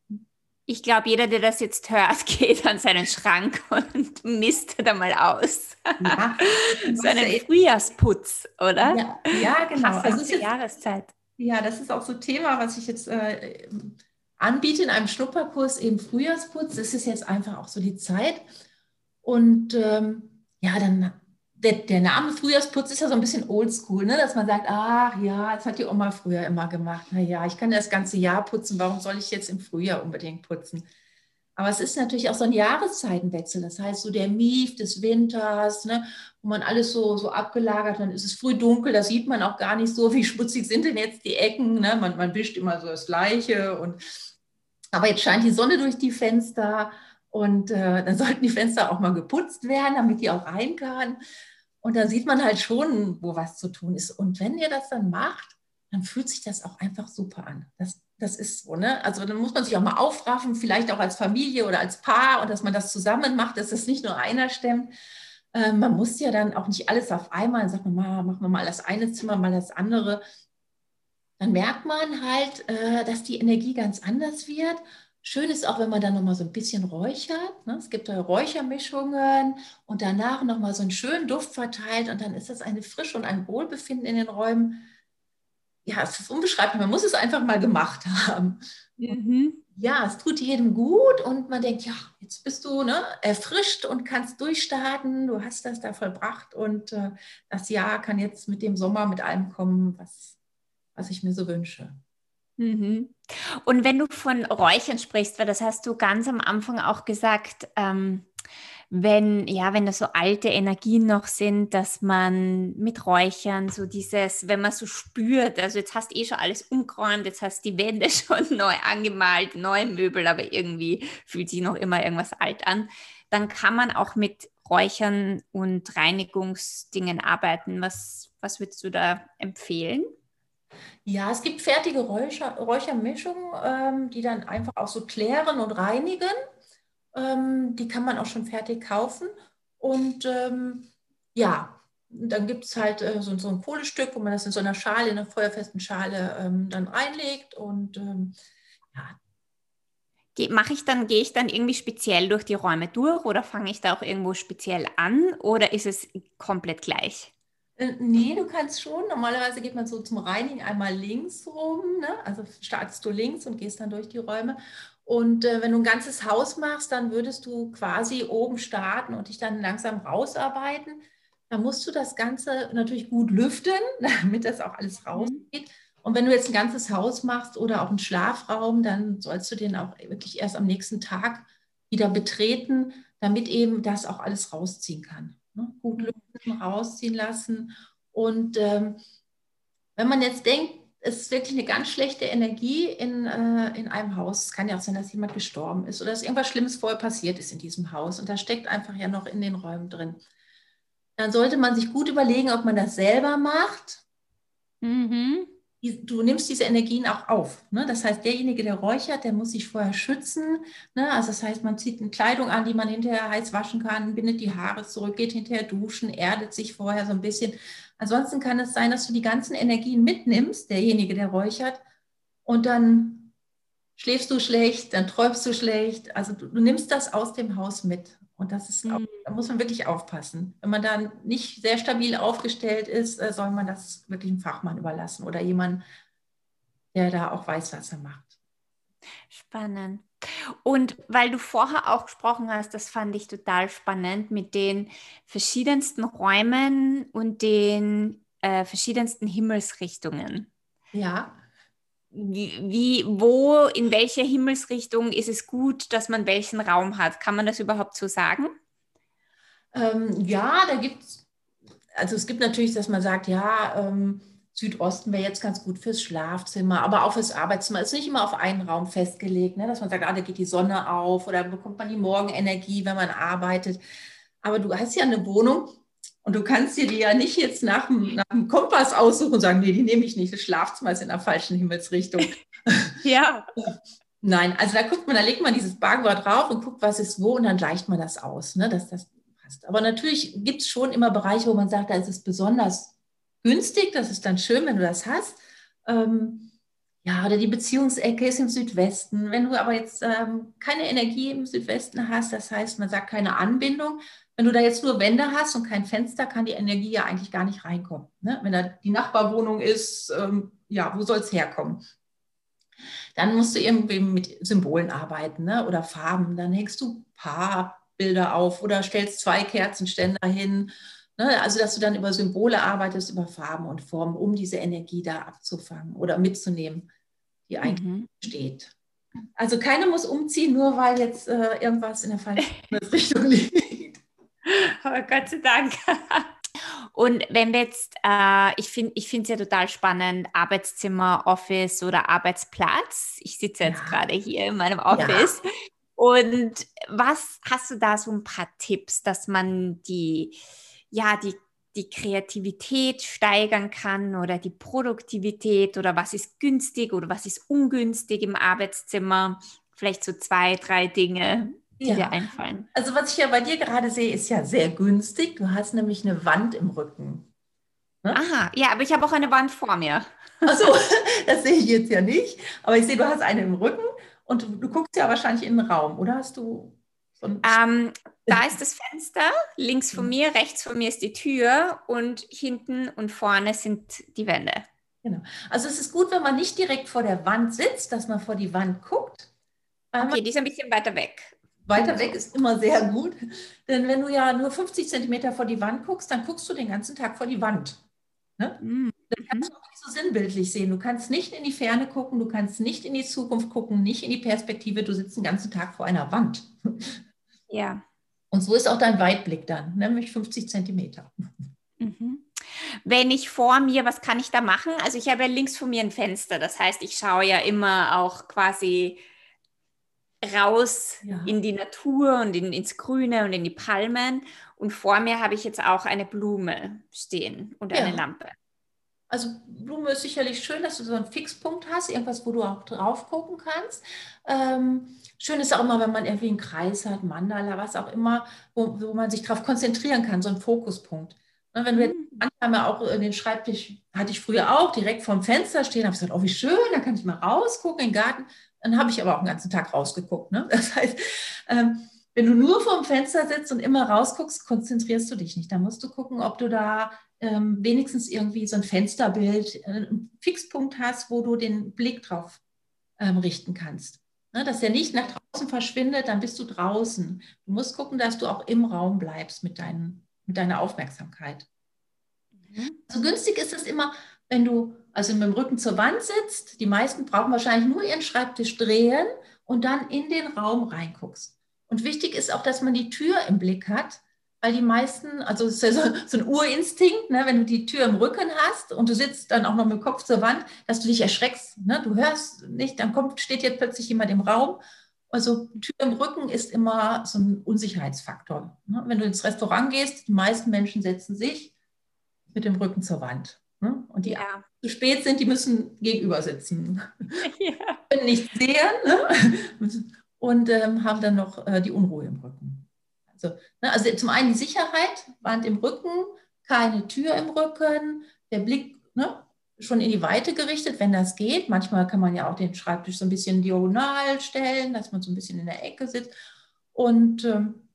Ich glaube, jeder, der das jetzt hört, *laughs* geht an seinen Schrank und mistet da mal aus. Ja, *laughs* so einen Frühjahrsputz, oder? Ja, ja genau. Passt also es ist Jahreszeit. Ja, das ist auch so ein Thema, was ich jetzt äh, anbiete in einem Schnupperkurs, eben Frühjahrsputz. Das ist jetzt einfach auch so die Zeit. Und ähm, ja, dann der, der, Name Frühjahrsputz ist ja so ein bisschen oldschool, ne? dass man sagt, ach ja, das hat die Oma früher immer gemacht. Naja, ich kann das ganze Jahr putzen, warum soll ich jetzt im Frühjahr unbedingt putzen? Aber es ist natürlich auch so ein Jahreszeitenwechsel. Das heißt, so der Mief des Winters, ne, wo man alles so, so abgelagert, dann ist es früh dunkel, da sieht man auch gar nicht so, wie schmutzig sind denn jetzt die Ecken. Ne? Man, man wischt immer so das Gleiche. Und, aber jetzt scheint die Sonne durch die Fenster und äh, dann sollten die Fenster auch mal geputzt werden, damit die auch rein kann. Und da sieht man halt schon, wo was zu tun ist. Und wenn ihr das dann macht, dann fühlt sich das auch einfach super an. Das Das ist so, ne? Also dann muss man sich auch mal aufraffen, vielleicht auch als Familie oder als Paar und dass man das zusammen macht, dass das nicht nur einer stemmt. Äh, man muss ja dann auch nicht alles auf einmal, dann sagt man mal, machen wir mal das eine Zimmer, mal das andere. Dann merkt man halt, äh, dass die Energie ganz anders wird. Schön ist auch, wenn man dann nochmal so ein bisschen räuchert. Ne? Es gibt da Räuchermischungen und danach nochmal so einen schönen Duft verteilt und dann ist das eine Frische und ein Wohlbefinden in den Räumen ja, es ist unbeschreiblich. Man muss es einfach mal gemacht haben. Mhm. Ja, es tut jedem gut und man denkt, ja, jetzt bist du ne, erfrischt und kannst durchstarten. Du hast das da vollbracht und äh, das Jahr kann jetzt mit dem Sommer mit allem kommen, was, was ich mir so wünsche. Mhm. Und wenn du von Räuchern sprichst, weil das hast du ganz am Anfang auch gesagt, ähm, wenn, ja, wenn da so alte Energien noch sind, dass man mit Räuchern so dieses, wenn man so spürt, also jetzt hast eh schon alles umgeräumt, jetzt hast die Wände *laughs* schon neu angemalt, neue Möbel, aber irgendwie fühlt sich noch immer irgendwas alt an, dann kann man auch mit Räuchern und Reinigungsdingen arbeiten. Was, was würdest du da empfehlen? Ja, es gibt fertige Räucher, Räuchermischungen, ähm, die dann einfach auch so klären und reinigen. Ähm, die kann man auch schon fertig kaufen. Und ähm, ja, dann gibt es halt äh, so, so, ein Kohlestück, wo man das in so einer Schale, in einer feuerfesten Schale ähm, dann reinlegt. Und ähm, ja. Mache ich dann, gehe ich dann irgendwie speziell durch die Räume durch oder fange ich da auch irgendwo speziell an oder ist es komplett gleich? Äh, nee, du kannst schon. Normalerweise geht man so zum Reinigen einmal links rum. Ne? Also startest du links und gehst dann durch die Räume. Und äh, wenn du ein ganzes Haus machst, dann würdest du quasi oben starten und dich dann langsam rausarbeiten. Da musst du das Ganze natürlich gut lüften, *laughs* damit das auch alles mhm. rausgeht. Und wenn du jetzt ein ganzes Haus machst oder auch einen Schlafraum, dann sollst du den auch wirklich erst am nächsten Tag wieder betreten, damit eben das auch alles rausziehen kann. Ne? Gut mhm. lüften, rausziehen lassen. Und ähm, wenn man jetzt denkt, ist wirklich eine ganz schlechte Energie in, äh, in einem Haus. Es kann ja auch sein, dass jemand gestorben ist oder dass irgendwas Schlimmes vorher passiert ist in diesem Haus und da steckt einfach ja noch in den Räumen drin. Dann sollte man sich gut überlegen, ob man das selber macht. Mhm. Du nimmst diese Energien auch auf. Ne? Das heißt, derjenige, der räuchert, der muss sich vorher schützen. Ne? Also das heißt, man zieht eine Kleidung an, die man hinterher heiß waschen kann, bindet die Haare zurück, geht hinterher duschen, erdet sich vorher so ein bisschen Ansonsten kann es sein, dass du die ganzen Energien mitnimmst, derjenige, der räuchert, und dann schläfst du schlecht, dann träumst du schlecht. Also du, du nimmst das aus dem Haus mit. Und das ist, auch, mhm. da muss man wirklich aufpassen. Wenn man da nicht sehr stabil aufgestellt ist, äh, soll man das wirklich einem Fachmann überlassen oder jemand, der da auch weiß, was er macht. Spannend. Und weil du vorher auch gesprochen hast, das fand ich total spannend mit den verschiedensten Räumen und den äh, verschiedensten Himmelsrichtungen. Ja. Wie, wie, wo, in welcher Himmelsrichtung ist es gut, dass man welchen Raum hat? Kann man das überhaupt so sagen? Ähm, ja, da gibt es, also es gibt natürlich, dass man sagt, ja, ähm, Südosten wäre jetzt ganz gut fürs Schlafzimmer, aber auch fürs Arbeitszimmer. Ist nicht immer auf einen Raum festgelegt, ne? dass man sagt, ah, da geht die Sonne auf oder bekommt man die Morgenenergie, wenn man arbeitet. Aber du hast ja eine Wohnung und du kannst dir die ja nicht jetzt nach dem, nach dem Kompass aussuchen und sagen, nee, die nehme ich nicht. Das Schlafzimmer ist in der falschen Himmelsrichtung. *laughs* ja. Nein, also da guckt man, da legt man dieses Bargewort drauf und guckt, was ist wo und dann gleicht man das aus, ne, dass das passt. Aber natürlich gibt es schon immer Bereiche, wo man sagt, da ist es besonders günstig, das ist dann schön, wenn du das hast. Ähm, ja, oder die Beziehungsecke ist im Südwesten. Wenn du aber jetzt ähm, keine Energie im Südwesten hast, das heißt, man sagt keine Anbindung, wenn du da jetzt nur Wände hast und kein Fenster, kann die Energie ja eigentlich gar nicht reinkommen. Ne? Wenn da die Nachbarwohnung ist, ähm, ja, wo soll es herkommen? Dann musst du irgendwie mit Symbolen arbeiten ne? oder Farben. Dann hängst du Paarbilder auf oder stellst zwei Kerzenständer hin Ne? Also, dass du dann über Symbole arbeitest, über Farben und Formen, um diese Energie da abzufangen oder mitzunehmen, die eigentlich mhm. steht. Also, keiner muss umziehen, nur weil jetzt äh, irgendwas in der falschen *laughs* Richtung liegt. Aber Gott sei Dank. *laughs* Und wenn wir jetzt, äh, ich finde es ja total spannend, Arbeitszimmer, Office oder Arbeitsplatz. Ich sitze jetzt ja. gerade hier in meinem Office. Ja. Und was hast du da so ein paar Tipps, dass man die ja, die, die Kreativität steigern kann oder die Produktivität oder was ist günstig oder was ist ungünstig im Arbeitszimmer. Vielleicht so zwei, drei Dinge, die ja. dir einfallen. Also was ich ja bei dir gerade sehe, ist ja sehr günstig. Du hast nämlich eine Wand im Rücken. Ne? Aha, ja, aber ich habe auch eine Wand vor mir. Achso, *laughs* das sehe ich jetzt ja nicht. Aber ich sehe, du hast eine im Rücken und du, du guckst ja wahrscheinlich in den Raum, oder hast du ähm, da *laughs* ist das Fenster, links von mir, rechts von mir ist die Tür und hinten und vorne sind die Wände. Genau. Also es ist gut, wenn man nicht direkt vor der Wand sitzt, dass man vor die Wand guckt. Okay, die ist ein bisschen weiter weg. Weiter weg ist immer sehr gut, denn wenn du ja nur 50 Zentimeter vor die Wand guckst, dann guckst du den ganzen Tag vor die Wand. Ne? Mhm. Dann kannst du auch nicht so sinnbildlich sehen. Du kannst nicht in die Ferne gucken, du kannst nicht in die Zukunft gucken, nicht in die Perspektive. Du sitzt den ganzen Tag vor einer Wand. Ja. Und so ist auch dein Weitblick dann, nämlich 50 Zentimeter. Mhm. Wenn ich vor mir, was kann ich da machen? Also ich habe ja links von mir ein Fenster, das heißt, ich schaue ja immer auch quasi raus ja. in die Natur und in, ins Grüne und in die Palmen. Und vor mir habe ich jetzt auch eine Blume stehen und eine ja. Lampe. Also Blume ist sicherlich schön, dass du so einen Fixpunkt hast, irgendwas, wo du auch drauf gucken kannst. Ähm, schön ist auch immer, wenn man irgendwie einen Kreis hat, Mandala, was auch immer, wo, wo man sich darauf konzentrieren kann, so ein Fokuspunkt. Und ne, wenn wir mhm. manchmal auch in den Schreibtisch, hatte ich früher auch, direkt vorm Fenster stehen, habe ich gesagt, oh wie schön, da kann ich mal rausgucken in den Garten. Dann habe ich aber auch den ganzen Tag rausgeguckt. Ne? *laughs* Das heißt, ähm, wenn du nur vorm Fenster sitzt und immer rausguckst, konzentrierst du dich nicht. Da musst du gucken, ob du da ähm, wenigstens irgendwie so ein Fensterbild, äh, einen Fixpunkt hast, wo du den Blick drauf ähm, richten kannst. Ne, dass der nicht nach draußen verschwindet, dann bist du draußen. Du musst gucken, dass du auch im Raum bleibst mit, deinen, mit deiner Aufmerksamkeit. Mhm. So günstig ist es immer, wenn du also mit dem Rücken zur Wand sitzt. Die meisten brauchen wahrscheinlich nur ihren Schreibtisch drehen und dann in den Raum reinguckst. Und wichtig ist auch, dass man die Tür im Blick hat, weil die meisten, also es ist ja so, so ein Urinstinkt, ne, wenn du die Tür im Rücken hast und du sitzt dann auch noch mit dem Kopf zur Wand, dass du dich erschreckst. Ne? Du hörst nicht, dann kommt, steht jetzt plötzlich jemand im Raum. Also Tür im Rücken ist immer so ein Unsicherheitsfaktor. Ne? Wenn du ins Restaurant gehst, die meisten Menschen setzen sich mit dem Rücken zur Wand. Ne? Und die ja. zu spät sind, die müssen gegenüber sitzen. *laughs* Ja. Können nicht sehen ne? und ähm, haben dann noch äh, die Unruhe im Rücken. Also, ne, also zum einen die Sicherheit, Wand im Rücken, keine Tür im Rücken, der Blick ne, schon in die Weite gerichtet, wenn das geht. Manchmal kann man ja auch den Schreibtisch so ein bisschen diagonal stellen, dass man so ein bisschen in der Ecke sitzt und ähm,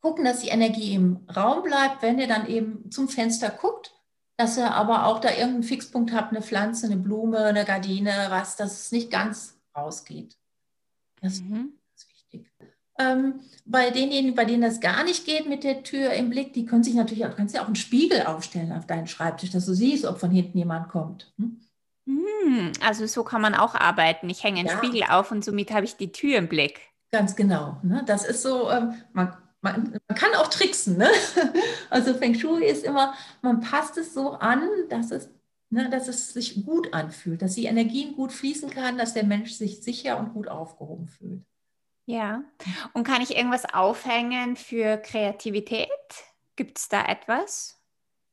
gucken, dass die Energie im Raum bleibt, wenn ihr dann eben zum Fenster guckt, dass ihr aber auch da irgendeinen Fixpunkt habt, eine Pflanze, eine Blume, eine Gardine, was, dass es nicht ganz rausgeht. Das mhm. Ähm, bei denjenigen, bei denen das gar nicht geht mit der Tür im Blick, die können sich natürlich auch, kannst ja auch einen Spiegel aufstellen auf deinen Schreibtisch, dass du siehst, ob von hinten jemand kommt. Hm? Hm, also so kann man auch arbeiten. Ich hänge einen ja. Spiegel auf und somit habe ich die Tür im Blick. Ganz genau. Ne? Das ist so, ähm, man, man, man, kann auch tricksen. Ne? *laughs* Also Feng Shui ist immer, man passt es so an, dass es, ne, dass es sich gut anfühlt, dass die Energien gut fließen kann, dass der Mensch sich sicher und gut aufgehoben fühlt. Ja. Und kann ich irgendwas aufhängen für Kreativität? Gibt es da etwas?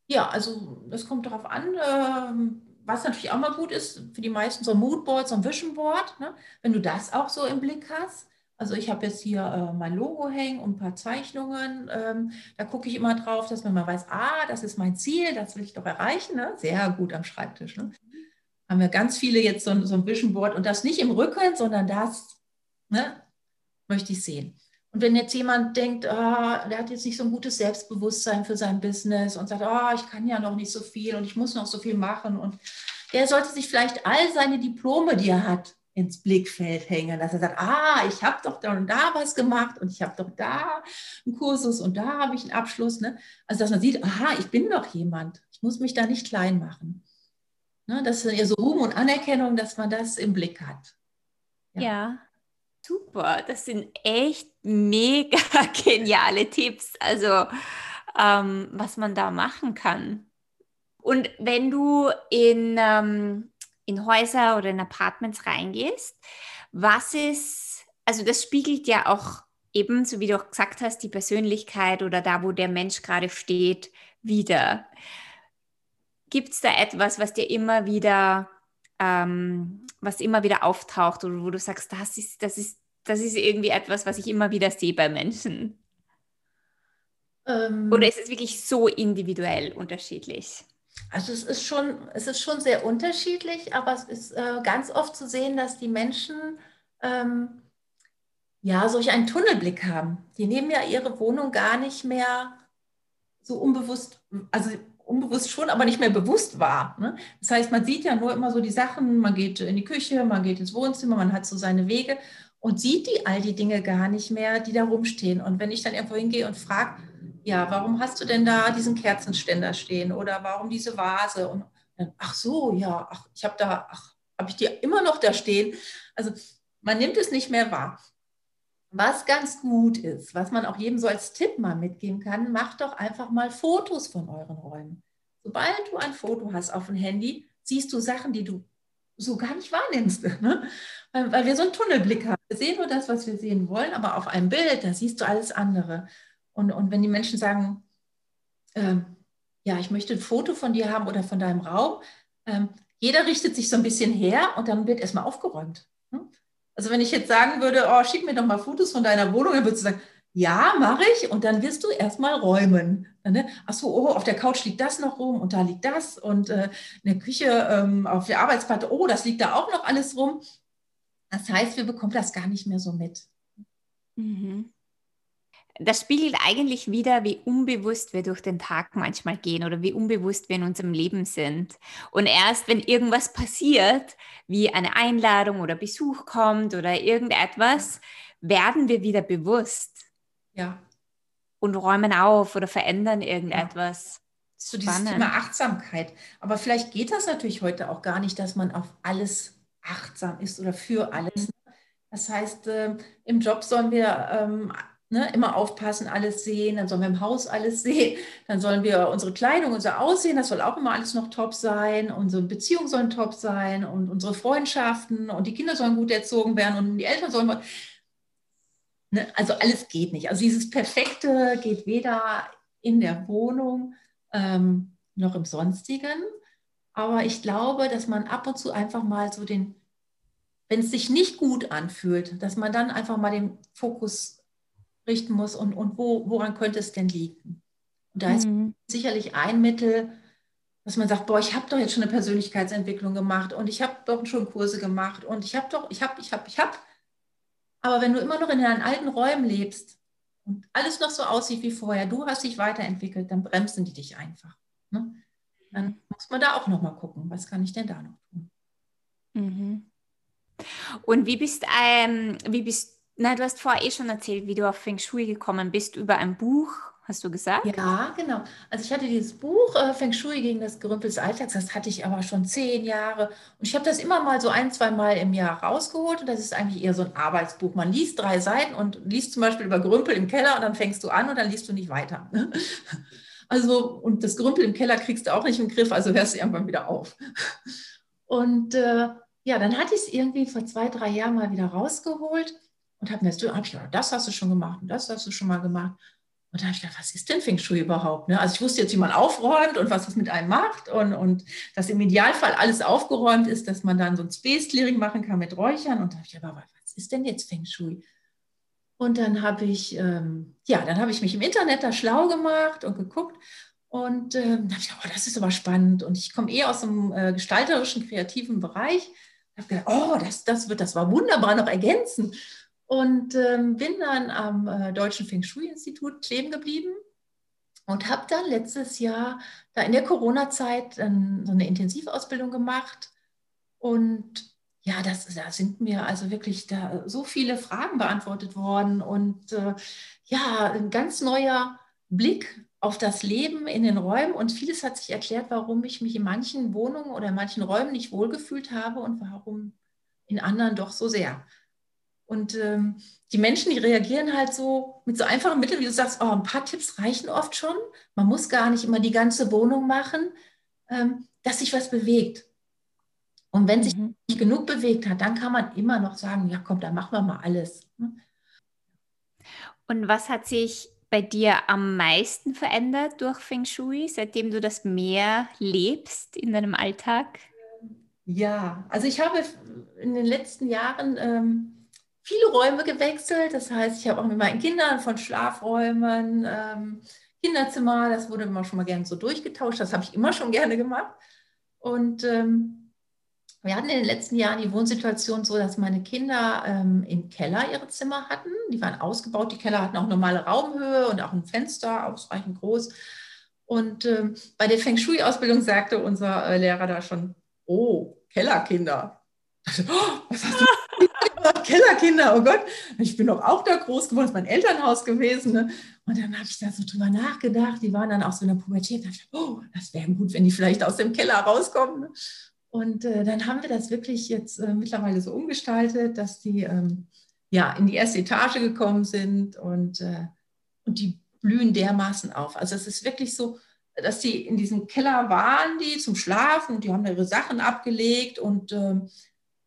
Ja, also das kommt darauf an. Ähm, was natürlich auch mal gut ist, für die meisten so ein Moodboard, so ein Vision Board, ne? wenn du das auch so im Blick hast. Also ich habe jetzt hier äh, mein Logo hängen und ein paar Zeichnungen. Ähm, da gucke ich immer drauf, dass man mal weiß, ah, das ist mein Ziel, das will ich doch erreichen. Ne? Sehr gut am Schreibtisch. Ne? Haben wir ganz viele jetzt so, so ein Vision Board und das nicht im Rücken, sondern das ne, möchte ich sehen. Und wenn jetzt jemand denkt, ah, der hat jetzt nicht so ein gutes Selbstbewusstsein für sein Business und sagt, ah, ich kann ja noch nicht so viel und ich muss noch so viel machen und der sollte sich vielleicht all seine Diplome, die er hat, ins Blickfeld hängen, dass er sagt, ah, ich habe doch da und da was gemacht und ich habe doch da einen Kursus und da habe ich einen Abschluss. Ne? Also dass man sieht, aha, ich bin doch jemand, ich muss mich da nicht klein machen. Ne? Das ist ja so Ruhm und Anerkennung, dass man das im Blick hat. ja. ja. Super, das sind echt mega *laughs* geniale Tipps, also ähm, was man da machen kann. Und wenn du in, ähm, in Häuser oder in Apartments reingehst, was ist, also das spiegelt ja auch ebenso wie du auch gesagt hast, die Persönlichkeit oder da, wo der Mensch gerade steht, wieder. Gibt es da etwas, was dir immer wieder, ähm, was immer wieder auftaucht oder wo du sagst, das ist, das ist, das ist irgendwie etwas, was ich immer wieder sehe bei Menschen? Ähm, oder ist es wirklich so individuell unterschiedlich? Also es ist schon, es ist schon sehr unterschiedlich, aber es ist äh, ganz oft zu sehen, dass die Menschen ähm, ja solch einen Tunnelblick haben. Die nehmen ja ihre Wohnung gar nicht mehr so unbewusst, also unbewusst schon, aber nicht mehr bewusst wahr. Ne? Das heißt, man sieht ja nur immer so die Sachen, man geht in die Küche, man geht ins Wohnzimmer, man hat so seine Wege und sieht die all die Dinge gar nicht mehr, die da rumstehen. Und wenn ich dann irgendwo hingehe und frage, ja, warum hast du denn da diesen Kerzenständer stehen oder warum diese Vase? Und dann, ach so, ja, ach, ich habe da, ach, habe ich die immer noch da stehen. Also man nimmt es nicht mehr wahr. Was ganz gut ist, was man auch jedem so als Tipp mal mitgeben kann, macht doch einfach mal Fotos von euren Räumen. Sobald du ein Foto hast auf dem Handy, siehst du Sachen, die du so gar nicht wahrnimmst. *laughs* Ne? Weil, weil wir so einen Tunnelblick haben. Wir sehen nur das, was wir sehen wollen, aber auf einem Bild, da siehst du alles andere. Und, und wenn die Menschen sagen, ähm, ja, ich möchte ein Foto von dir haben oder von deinem Raum, ähm, jeder richtet sich so ein bisschen her und dann wird erstmal aufgeräumt. Also wenn ich jetzt sagen würde, oh, schick mir doch mal Fotos von deiner Wohnung, dann würdest du sagen, ja, mache ich. Und dann wirst du erstmal räumen. Ne? Ach so, oh, auf der Couch liegt das noch rum und da liegt das. Und äh, in der Küche, ähm, auf der Arbeitsplatte, oh, das liegt da auch noch alles rum. Das heißt, wir bekommen das gar nicht mehr so mit. Mhm das spiegelt eigentlich wieder, wie unbewusst wir durch den Tag manchmal gehen oder wie unbewusst wir in unserem Leben sind. Und erst wenn irgendwas passiert, wie eine Einladung oder Besuch kommt oder irgendetwas, werden wir wieder bewusst. Ja. Und räumen auf oder verändern irgendetwas. Ja. So dieses Thema Achtsamkeit. Aber vielleicht geht das natürlich heute auch gar nicht, dass man auf alles achtsam ist oder für alles. Mhm. Das heißt, äh, im Job sollen wir ähm, Ne, immer aufpassen, alles sehen, dann sollen wir im Haus alles *laughs* sehen, dann sollen wir unsere Kleidung, unser Aussehen, das soll auch immer alles noch top sein, unsere Beziehungen sollen top sein und unsere Freundschaften und die Kinder sollen gut erzogen werden und die Eltern sollen. Ne, also alles geht nicht. Also dieses Perfekte geht weder in der Wohnung ähm, noch im Sonstigen. Aber ich glaube, dass man ab und zu einfach mal so den, wenn es sich nicht gut anfühlt, dass man dann einfach mal den Fokus richten muss und, und wo, woran könnte es denn liegen? Und da ist mhm. sicherlich ein Mittel, dass man sagt, boah, ich habe doch jetzt schon eine Persönlichkeitsentwicklung gemacht und ich habe doch schon Kurse gemacht und ich habe doch, ich habe, ich habe, ich habe. Aber wenn du immer noch in deinen alten Räumen lebst und alles noch so aussieht wie vorher, du hast dich weiterentwickelt, dann bremsen die dich einfach. Ne? Dann muss man da auch noch mal gucken, was kann ich denn da noch tun? Mhm. Und wie bist, ähm, wie bist na, du hast vorher eh schon erzählt, wie du auf Feng Shui gekommen bist über ein Buch, hast du gesagt? Ja, genau. Also ich hatte dieses Buch äh, Feng Shui gegen das Gerümpel des Alltags, das hatte ich aber schon zehn Jahre. Und ich habe das immer mal so ein, zwei Mal im Jahr rausgeholt. Und das ist eigentlich eher so ein Arbeitsbuch. Man liest drei Seiten und liest zum Beispiel über Gerümpel im Keller und dann fängst du an und dann liest du nicht weiter. *laughs* Also, und das Gerümpel im Keller kriegst du auch nicht im Griff, also hörst du irgendwann wieder auf. Und äh, ja, dann hatte ich es irgendwie vor zwei, drei Jahren mal wieder rausgeholt und habe mir das, hab ich gedacht, das hast du schon gemacht und das hast du schon mal gemacht. Und da habe ich gedacht, was ist denn Feng Shui überhaupt? Ne? Also ich wusste jetzt, wie man aufräumt und was das mit einem macht und, und dass im Idealfall alles aufgeräumt ist, dass man dann so ein Space Clearing machen kann mit Räuchern. Und da habe ich gedacht, was ist denn jetzt Feng Shui? Und dann habe ich, ähm, ja, dann habe ich mich im Internet da schlau gemacht und geguckt. Und ähm, da habe ich gedacht, oh, das ist aber spannend. Und ich komme eher aus dem äh, gestalterischen, kreativen Bereich. Da habe gedacht, oh, das, das wird, das war wunderbar noch ergänzen und ähm, bin dann am äh, Deutschen Feng Shui-Institut kleben geblieben und habe dann letztes Jahr da in der Corona-Zeit ähm, so eine Intensivausbildung gemacht. Und ja, das, da sind mir also wirklich da so viele Fragen beantwortet worden und äh, ja, ein ganz neuer Blick auf das Leben in den Räumen und vieles hat sich erklärt, warum ich mich in manchen Wohnungen oder in manchen Räumen nicht wohlgefühlt habe und warum in anderen doch so sehr. Und ähm, die Menschen, die reagieren halt so mit so einfachen Mitteln, wie du sagst, oh, ein paar Tipps reichen oft schon. Man muss gar nicht immer die ganze Wohnung machen, ähm, dass sich was bewegt. Und wenn mhm. sich nicht genug bewegt hat, dann kann man immer noch sagen, ja komm, dann machen wir mal alles. Ne? Und was hat sich bei dir am meisten verändert durch Feng Shui, seitdem du das mehr lebst in deinem Alltag? Ja, also ich habe in den letzten Jahren ähm, viele Räume gewechselt. Das heißt, ich habe auch mit meinen Kindern von Schlafräumen, ähm, Kinderzimmer, das wurde immer schon mal gerne so durchgetauscht. Das habe ich immer schon gerne gemacht. Und ähm, wir hatten in den letzten Jahren die Wohnsituation so, dass meine Kinder ähm, im Keller ihre Zimmer hatten. Die waren ausgebaut. Die Keller hatten auch normale Raumhöhe und auch ein Fenster, ausreichend groß. Und ähm, bei der Feng Shui-Ausbildung sagte unser äh, Lehrer da schon, oh, Kellerkinder. *laughs* Oh, was hast du *laughs* Kellerkinder, oh Gott. Ich bin doch auch da groß geworden, das ist mein Elternhaus gewesen. Ne? Und dann habe ich da so drüber nachgedacht. Die waren dann auch so in der Pubertät. Da dachte, oh, das wäre gut, wenn die vielleicht aus dem Keller rauskommen. Ne? Und äh, dann haben wir das wirklich jetzt äh, mittlerweile so umgestaltet, dass die ähm, ja in die erste Etage gekommen sind und, äh, und die blühen dermaßen auf. Also es ist wirklich so, dass die in diesem Keller waren, die zum Schlafen die haben ihre Sachen abgelegt und ähm,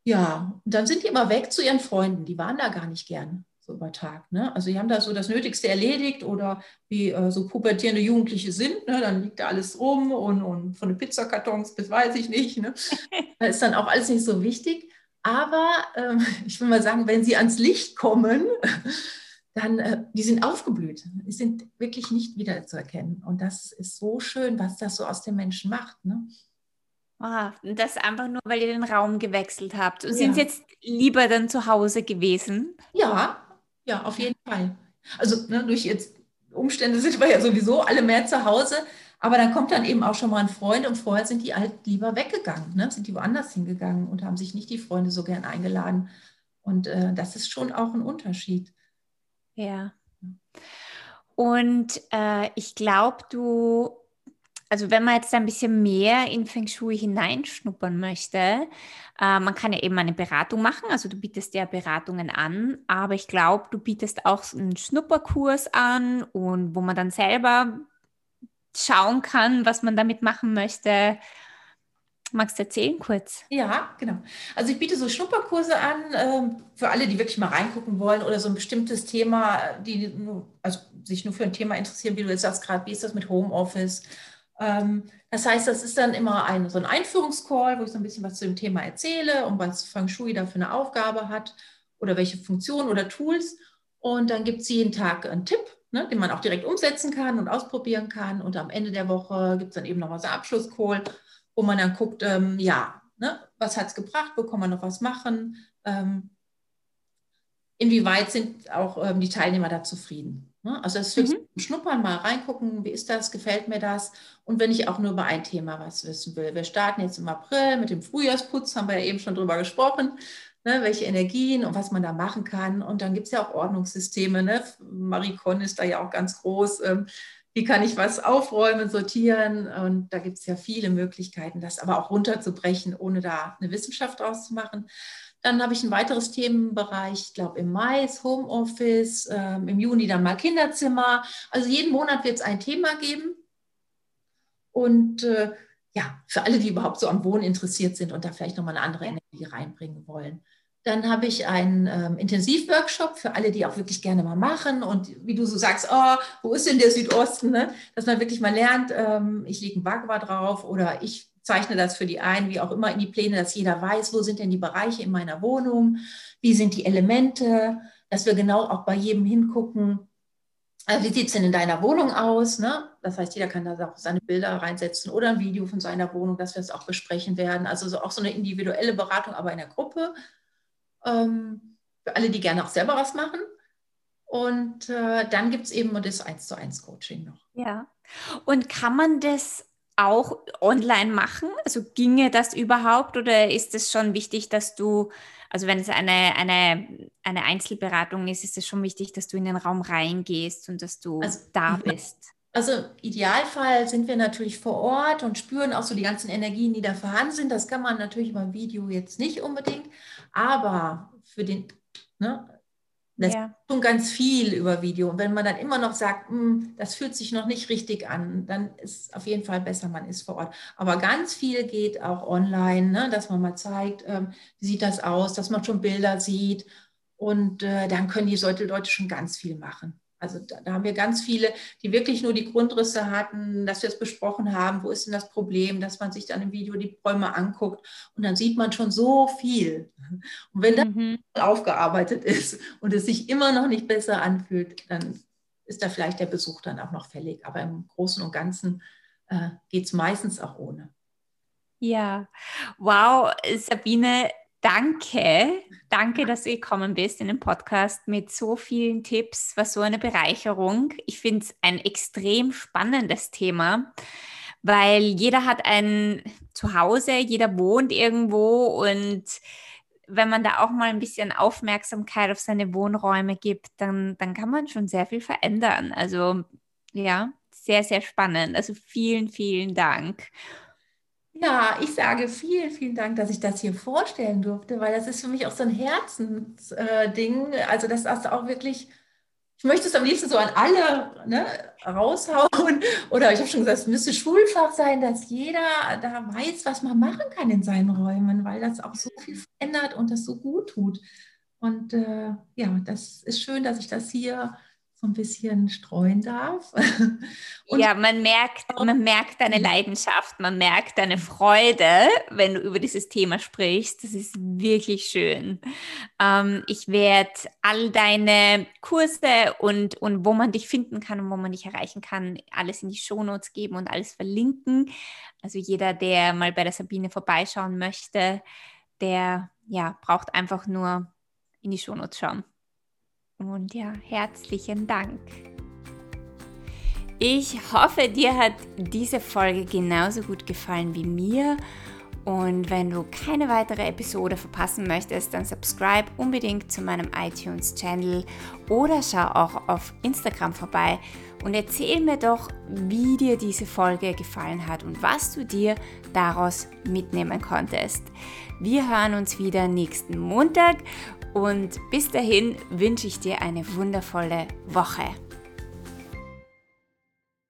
ja, und dann sind die immer weg zu ihren Freunden. Die waren da gar nicht gern so über Tag. Ne? Also die haben da so das Nötigste erledigt oder wie äh, so pubertierende Jugendliche sind, ne? dann liegt da alles rum und, und von den Pizzakartons bis weiß ich nicht. Ne? *laughs* Da ist dann auch alles nicht so wichtig. Aber ähm, *laughs* ich will mal sagen, wenn sie ans Licht kommen, *laughs* dann, äh, die sind aufgeblüht. Die sind wirklich nicht wiederzuerkennen. Und das ist so schön, was das so aus den Menschen macht. Ne? Ah, das einfach nur, weil ihr den Raum gewechselt habt. Und ja. sind jetzt lieber dann zu Hause gewesen? Ja, ja, auf jeden Fall. Also ne, durch jetzt Umstände sind wir ja sowieso alle mehr zu Hause. Aber dann kommt dann eben auch schon mal ein Freund und vorher sind die halt lieber weggegangen, ne? sind die woanders hingegangen und haben sich nicht die Freunde so gern eingeladen. Und äh, das ist schon auch ein Unterschied. Ja. Und äh, ich glaube, du, also wenn man jetzt ein bisschen mehr in Feng Shui hineinschnuppern möchte, äh, man kann ja eben eine Beratung machen, also du bietest ja Beratungen an, aber ich glaube, du bietest auch einen Schnupperkurs an und wo man dann selber schauen kann, was man damit machen möchte. Magst du erzählen kurz? Ja, genau. Also ich biete so Schnupperkurse an ähm, für alle, die wirklich mal reingucken wollen oder so ein bestimmtes Thema, die nur, also sich nur für ein Thema interessieren, wie du jetzt sagst gerade, wie ist das mit Homeoffice? Ähm, das heißt, das ist dann immer ein, so ein Einführungscall, wo ich so ein bisschen was zu dem Thema erzähle und was Feng Shui da für eine Aufgabe hat oder welche Funktionen oder Tools. Und dann gibt es jeden Tag einen Tipp, ne, den man auch direkt umsetzen kann und ausprobieren kann. Und am Ende der Woche gibt es dann eben noch mal so einen Abschlusscall wo man dann guckt, ähm, ja, ne, was hat es gebracht, wo kann man noch was machen, ähm, inwieweit sind auch ähm, die Teilnehmer da zufrieden. Ne? Also das ist mhm. Schnuppern, mal reingucken, wie ist das, gefällt mir das und wenn ich auch nur über ein Thema was wissen will. Wir starten jetzt im April mit dem Frühjahrsputz, haben wir ja eben schon drüber gesprochen. Ne, welche Energien und was man da machen kann. Und dann gibt es ja auch Ordnungssysteme. Ne? Marie Con ist da ja auch ganz groß. Ähm, wie kann ich was aufräumen, sortieren. Und da gibt es ja viele Möglichkeiten, das aber auch runterzubrechen, ohne da eine Wissenschaft draus zu machen. Dann habe ich ein weiteres Themenbereich, ich glaube im Mai ist Homeoffice, ähm, im Juni dann mal Kinderzimmer. Also jeden Monat wird es ein Thema geben. Und äh, ja, für alle, die überhaupt so am Wohnen interessiert sind und da vielleicht nochmal eine andere Energie reinbringen wollen. Dann habe ich einen ähm, Intensivworkshop für alle, die auch wirklich gerne mal machen. Und wie du so sagst, oh, wo ist denn der Südosten? Ne? Dass man wirklich mal lernt, ähm, ich lege ein Bagua drauf oder ich zeichne das für die ein, wie auch immer in die Pläne, dass jeder weiß, wo sind denn die Bereiche in meiner Wohnung, wie sind die Elemente, dass wir genau auch bei jedem hingucken, äh, wie sieht es denn in deiner Wohnung aus? Ne? Das heißt, jeder kann da auch seine Bilder reinsetzen oder ein Video von seiner Wohnung, dass wir es auch besprechen werden. Also so auch so eine individuelle Beratung, aber in der Gruppe ähm, für alle, die gerne auch selber was machen. Und äh, dann gibt es eben das 1 zu 1 Coaching noch. Ja. Und kann man das auch online machen? Also ginge das überhaupt oder ist es schon wichtig, dass du, also wenn es eine, eine, eine Einzelberatung ist, ist es schon wichtig, dass du in den Raum reingehst und dass du also, da bist? Also Idealfall sind wir natürlich vor Ort und spüren auch so die ganzen Energien, die da vorhanden sind. Das kann man natürlich über Video jetzt nicht unbedingt, aber für den, ne, das ja. ist schon ganz viel über Video. Und wenn man dann immer noch sagt, hm, das fühlt sich noch nicht richtig an, dann ist es auf jeden Fall besser, man ist vor Ort. Aber ganz viel geht auch online, ne, dass man mal zeigt, ähm, wie sieht das aus, dass man schon Bilder sieht. Und äh, dann können die Leute schon ganz viel machen. Also da, da, haben wir ganz viele, die wirklich nur die Grundrisse hatten, dass wir es besprochen haben, wo ist denn das Problem, dass man sich dann im Video die Bäume anguckt und dann sieht man schon so viel. Und wenn das mhm. aufgearbeitet ist und es sich immer noch nicht besser anfühlt, dann ist da vielleicht der Besuch dann auch noch fällig. Aber im Großen und Ganzen äh, geht es meistens auch ohne. Ja, wow, Sabine, Danke, danke, dass du gekommen bist in den Podcast mit so vielen Tipps. War so eine Bereicherung. Ich finde es ein extrem spannendes Thema, weil jeder hat ein Zuhause, jeder wohnt irgendwo und wenn man da auch mal ein bisschen Aufmerksamkeit auf seine Wohnräume gibt, dann, dann kann man schon sehr viel verändern. Also ja, sehr, sehr spannend. Also vielen, vielen Dank. Ja, ich sage vielen, vielen Dank, dass ich das hier vorstellen durfte, weil das ist für mich auch so ein Herzensding. Also das ist auch wirklich, ich möchte es am liebsten so an alle ne, raushauen. Oder ich habe schon gesagt, es müsste Schulfach sein, dass jeder da weiß, was man machen kann in seinen Räumen, weil das auch so viel verändert und das so gut tut. Und äh, ja, das ist schön, dass ich das hier so ein bisschen streuen darf. *laughs* Und ja, man merkt, man merkt deine Leidenschaft, man merkt deine Freude, wenn du über dieses Thema sprichst. Das ist wirklich schön. Ähm, ich werde all deine Kurse und, und wo man dich finden kann und wo man dich erreichen kann, alles in die Shownotes geben und alles verlinken. Also jeder, der mal bei der Sabine vorbeischauen möchte, der ja, braucht einfach nur in die Shownotes schauen. Und ja, herzlichen Dank. Ich hoffe, dir hat diese Folge genauso gut gefallen wie mir. Und wenn du keine weitere Episode verpassen möchtest, dann subscribe unbedingt zu meinem iTunes-Channel oder schau auch auf Instagram vorbei und erzähl mir doch, wie dir diese Folge gefallen hat und was du dir daraus mitnehmen konntest. Wir hören uns wieder nächsten Montag und bis dahin wünsche ich dir eine wundervolle Woche.